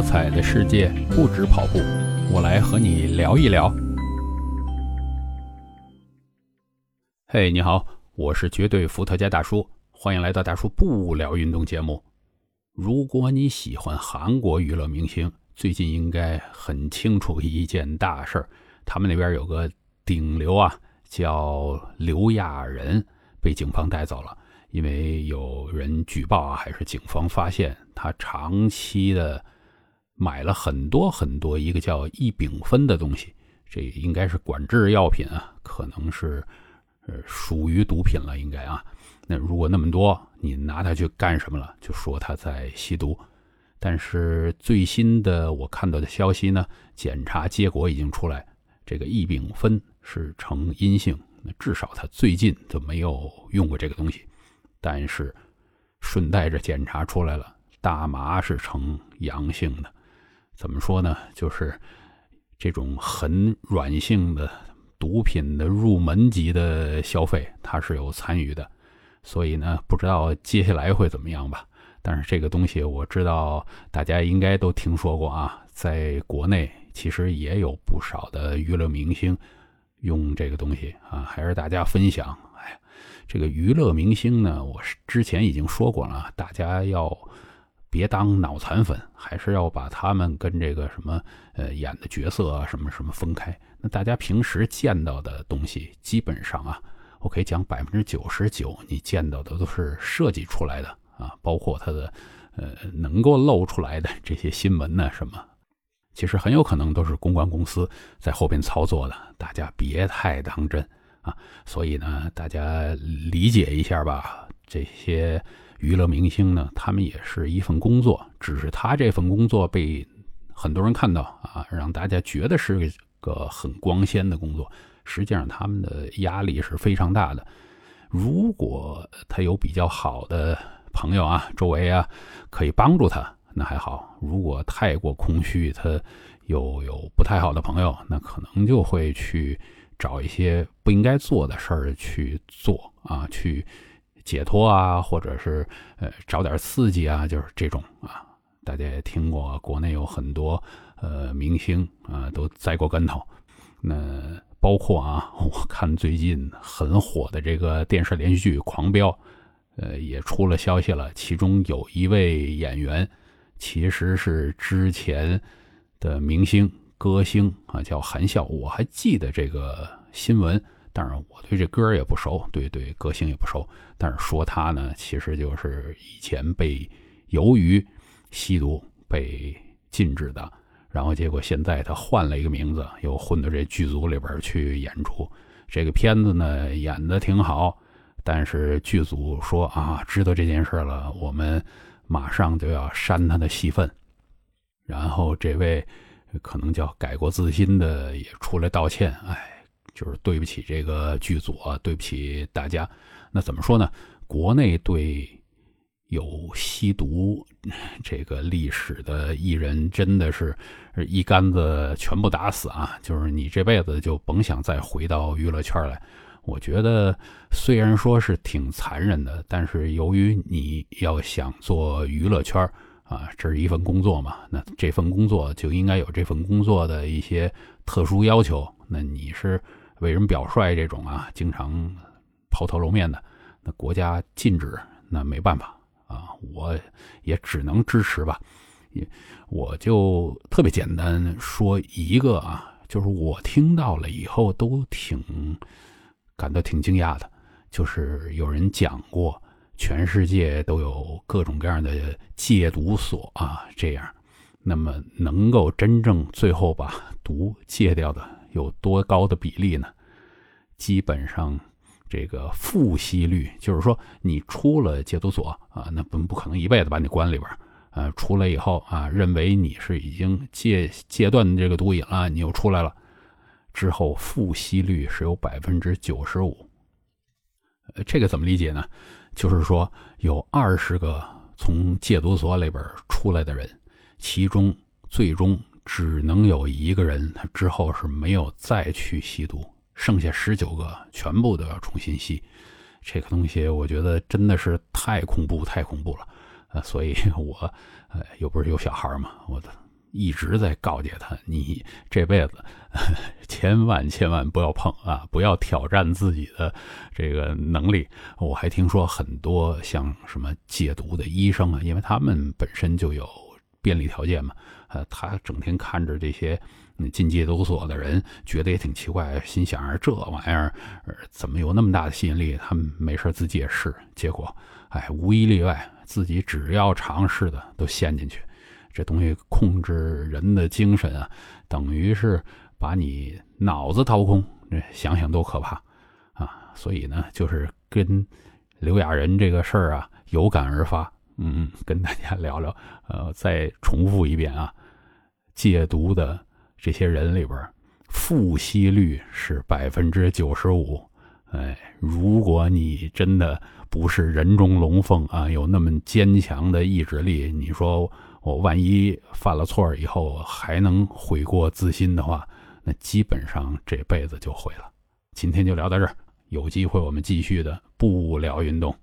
多彩的世界不止跑步，我来和你聊一聊。嘿，你好，我是绝对伏特加大叔，欢迎来到大叔不聊运动节目。如果你喜欢韩国娱乐明星，最近应该很清楚一件大事儿，他们那边有个顶流啊，叫刘亚仁，被警方带走了。因为有人举报啊，还是警方发现他长期的买了很多很多一个叫异丙酚的东西，这应该是管制药品啊，可能是呃属于毒品了，应该啊。那如果那么多，你拿它去干什么了？就说他在吸毒。但是最新的我看到的消息呢，检查结果已经出来，这个异丙酚是呈阴性，那至少他最近就没有用过这个东西。但是，顺带着检查出来了，大麻是呈阳性的。怎么说呢？就是这种很软性的毒品的入门级的消费，它是有参与的。所以呢，不知道接下来会怎么样吧。但是这个东西我知道，大家应该都听说过啊。在国内其实也有不少的娱乐明星用这个东西啊，还是大家分享。哎这个娱乐明星呢，我是之前已经说过了，大家要别当脑残粉，还是要把他们跟这个什么呃演的角色啊什么什么分开。那大家平时见到的东西，基本上啊，我可以讲百分之九十九，你见到的都是设计出来的啊，包括他的呃能够露出来的这些新闻呢什么，其实很有可能都是公关公司在后边操作的，大家别太当真。啊，所以呢，大家理解一下吧。这些娱乐明星呢，他们也是一份工作，只是他这份工作被很多人看到啊，让大家觉得是个很光鲜的工作。实际上，他们的压力是非常大的。如果他有比较好的朋友啊，周围啊，可以帮助他，那还好；如果太过空虚，他又有不太好的朋友，那可能就会去。找一些不应该做的事儿去做啊，去解脱啊，或者是呃找点刺激啊，就是这种啊。大家也听过，国内有很多呃明星啊都栽过跟头。那包括啊，我看最近很火的这个电视连续剧《狂飙》，呃也出了消息了，其中有一位演员其实是之前的明星。歌星啊，叫韩笑，我还记得这个新闻。当然，我对这歌也不熟，对对，歌星也不熟。但是说他呢，其实就是以前被由于吸毒被禁止的，然后结果现在他换了一个名字，又混到这剧组里边去演出。这个片子呢演的挺好，但是剧组说啊，知道这件事了，我们马上就要删他的戏份。然后这位。可能叫改过自新的也出来道歉，哎，就是对不起这个剧组啊，对不起大家。那怎么说呢？国内对有吸毒这个历史的艺人，真的是一竿子全部打死啊！就是你这辈子就甭想再回到娱乐圈来。我觉得虽然说是挺残忍的，但是由于你要想做娱乐圈啊，这是一份工作嘛？那这份工作就应该有这份工作的一些特殊要求。那你是为人表率这种啊，经常抛头露面的，那国家禁止，那没办法啊，我也只能支持吧。也我就特别简单说一个啊，就是我听到了以后都挺感到挺惊讶的，就是有人讲过。全世界都有各种各样的戒毒所啊，这样，那么能够真正最后把毒戒掉的有多高的比例呢？基本上，这个复吸率，就是说你出了戒毒所啊，那不不可能一辈子把你关里边啊，出来以后啊，认为你是已经戒戒断这个毒瘾了，你又出来了，之后复吸率是有百分之九十五。这个怎么理解呢？就是说，有二十个从戒毒所里边出来的人，其中最终只能有一个人，他之后是没有再去吸毒，剩下十九个全部都要重新吸。这个东西，我觉得真的是太恐怖，太恐怖了。呃，所以 我，呃，又不是有小孩嘛，我一直在告诫他：你这辈子 千万千万不要碰啊，不要挑战自己的这个能力。我还听说很多像什么戒毒的医生啊，因为他们本身就有便利条件嘛，呃，他整天看着这些进戒毒所的人，觉得也挺奇怪，心想这玩意儿怎么有那么大的吸引力？他们没事自己也试，结果哎，无一例外，自己只要尝试的都陷进去。这东西控制人的精神啊，等于是把你脑子掏空，这想想都可怕啊！所以呢，就是跟刘亚仁这个事儿啊有感而发，嗯，跟大家聊聊。呃，再重复一遍啊，戒毒的这些人里边，复吸率是百分之九十五。哎，如果你真的不是人中龙凤啊，有那么坚强的意志力，你说。我万一犯了错以后还能悔过自新的话，那基本上这辈子就毁了。今天就聊到这儿，有机会我们继续的不聊运动。